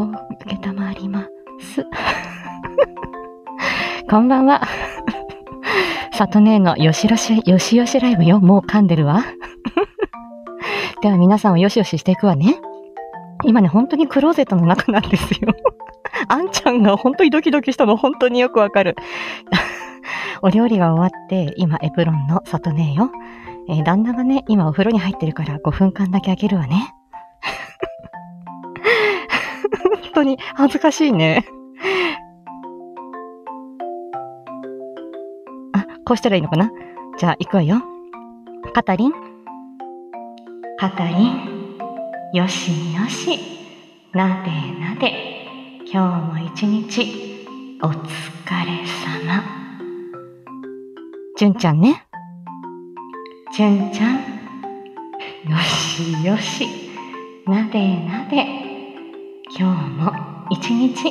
を受けたまります。こんばんは。サトネーのよしよし、よしよしライブよ。もう噛んでるわ。では皆さんをよしよししていくわね。今ね、本当にクローゼットの中なんですよ。あんちゃんが本当にドキドキしたの本当によくわかる。お料理が終わって、今エプロンのサトネーよ。えー旦那がね、今お風呂に入ってるから5分間だけ開けるわね。当に恥ずかしいね。あ、こうしたらいいのかな？じゃあ、行くわよ。カタリン。カタリン。よしよし。なでなで。今日も一日、お疲れ様。じゅんちゃんね。じゅんちゃん。よしよし。なでなで。今日も一日、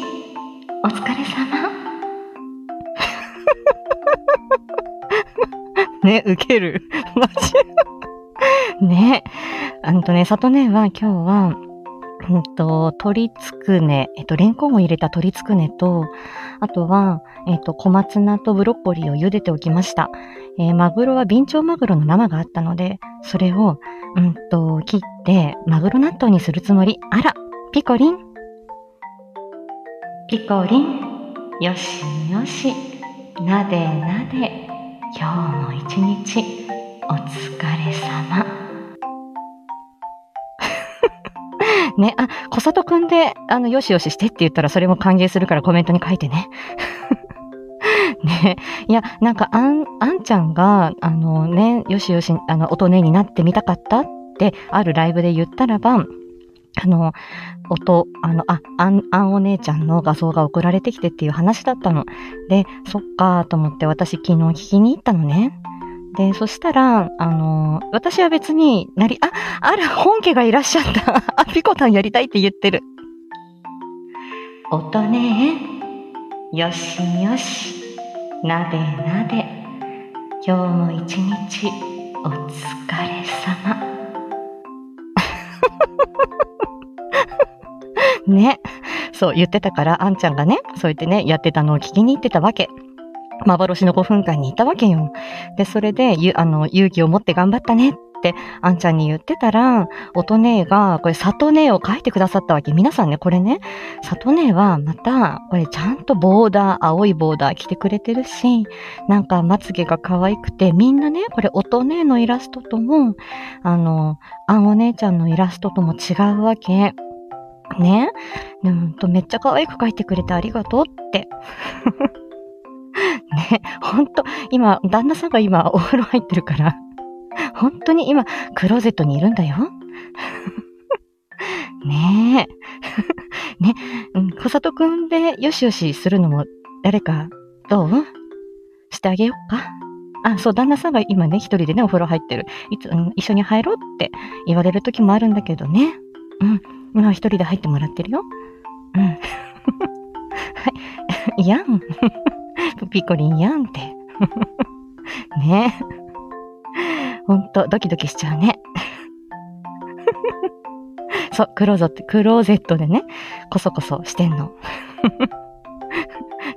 お疲れ様。ね、ウケる。マジ？ね。あのとね、さとねは今日は、うんと、鶏つくね、えっと、レンコンを入れた鶏つくねと、あとは、えっと、小松菜とブロッコリーを茹でておきました。えーマグロはビンチョウマグロの生があったので、それを、うんと、切って、マグロ納豆にするつもり。あら、ピコリン。ピコリン。よしよし。なでなで。今日も一日、お疲れ様。ね、あ、小里くんで、あの、よしよししてって言ったらそれも歓迎するからコメントに書いてね。ね、いや、なんか、あん、あんちゃんが、あのね、よしよし、あの、音音になってみたかったって、あるライブで言ったらば、あの、音、あの、あ、あん、あんお姉ちゃんの画像が送られてきてっていう話だったの。で、そっかーと思って私昨日聞きに行ったのね。で、そしたら、あの、私は別になり、あ、あら、本家がいらっしゃった。あ、ピコタンやりたいって言ってる。音ねよしよし。なでなで。今日も一日、お疲れ様。ね。そう言ってたから、あんちゃんがね、そう言ってね、やってたのを聞きに行ってたわけ。幻の5分間にいたわけよ。で、それで、ゆあの、勇気を持って頑張ったねって、あんちゃんに言ってたら、音姉が、これ、里姉を書いてくださったわけ。皆さんね、これね、里姉はまた、これちゃんとボーダー、青いボーダー着てくれてるし、なんかまつげが可愛くて、みんなね、これ音姉のイラストとも、あの、あんお姉ちゃんのイラストとも違うわけ。ね。うんと、めっちゃ可愛く描いてくれてありがとうって。ね、ほんと、今、旦那さんが今お風呂入ってるから、本当に今、クローゼットにいるんだよ。ねえ。ね、うん、小里くんでよしよしするのも誰かどう？してあげようかあ、そう、旦那さんが今ね、一人でね、お風呂入ってる。いつ、うん、一緒に入ろうって言われる時もあるんだけどね。うん、今一人で入ってもらってるよ。うん。はい。やん。ピコリンやん。って。ねえほん。と、ドキドキしちゃうね。そう、クローゼット、クローゼットでね、こそこそしてん。の。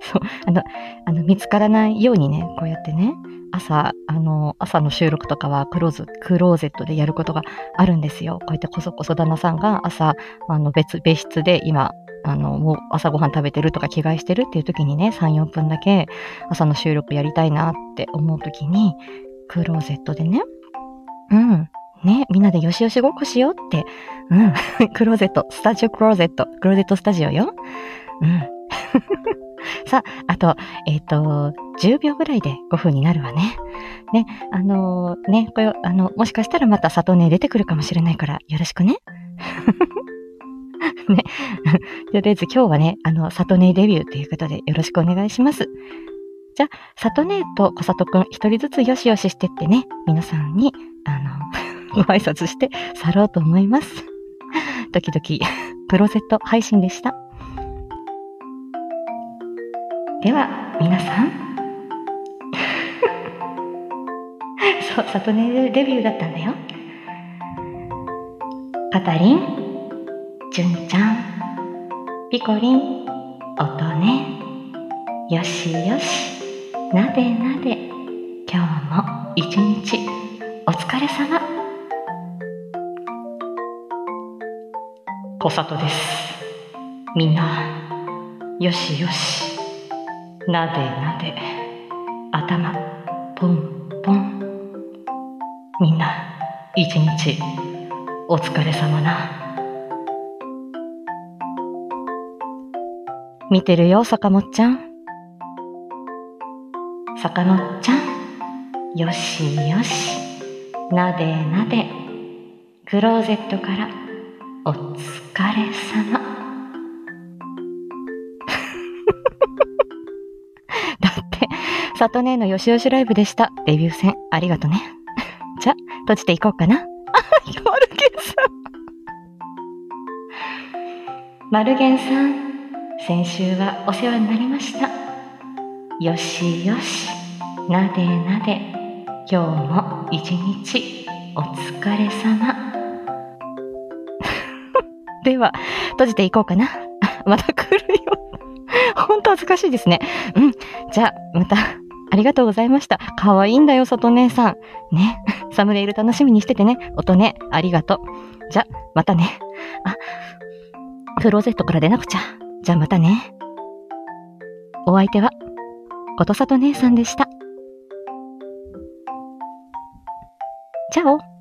そう、あの、あの、見つからないようにね、こうやってね、朝、あの、朝の収録とかはクローズ、クローゼットでやることがあるんですよ。こうやってこそこそ旦那さんが朝、あの、別、別室で今、あの、もう朝ごはん食べてるとか着替えしてるっていう時にね、3、4分だけ朝の収録やりたいなって思う時に、クローゼットでね、うん、ね、みんなでよしよしごっこしようって、うん、クローゼット、スタジオクローゼット、クローゼットスタジオよ。うん。さあ、あと、えっ、と、10秒ぐらいで5分になるわね。ね、あのーね、これ、あの、もしかしたらまた里根出てくるかもしれないから、よろしくね。ね。とりあえず今日はね、あの、里根デビューということでよろしくお願いします。じゃあ、里根と小里くん一人ずつよしよししてってね、皆さんに、あの、ご挨拶して去ろうと思います。時々、プロゼット配信でした。では、皆さん。そう、里根デビューだったんだよ。カタリン、じゅんちゃん、ピコリン、音ね。よしよし、なでなで。今日も一日お疲れ様。小里です。みんな、よしよし、なでなで。頭、ポンポン。みんな、一日お疲れ様な。見てるよ、坂本ちゃん。坂本ちゃん、よしよし、なでなで、クローゼットからお疲れ様。里姉のよしよしライブでした。デビュー戦、ありがとね。じゃ、閉じていこうかな。あ、マルゲンさん。マルゲンさん。先週はお世話になりました。よしよし、なでなで、今日も一日お疲れ様。では、閉じていこうかな。また来るよ。ほんと恥ずかしいですね。うん。じゃあ、また、ありがとうございました。かわいいんだよ、里姉さん。ね。サムネイル楽しみにしててね。音ね、ありがとう。じゃ、またね。あ、クローゼットから出なくちゃ。じゃあまたね。お相手は、ことさと姉さんでした。チャオ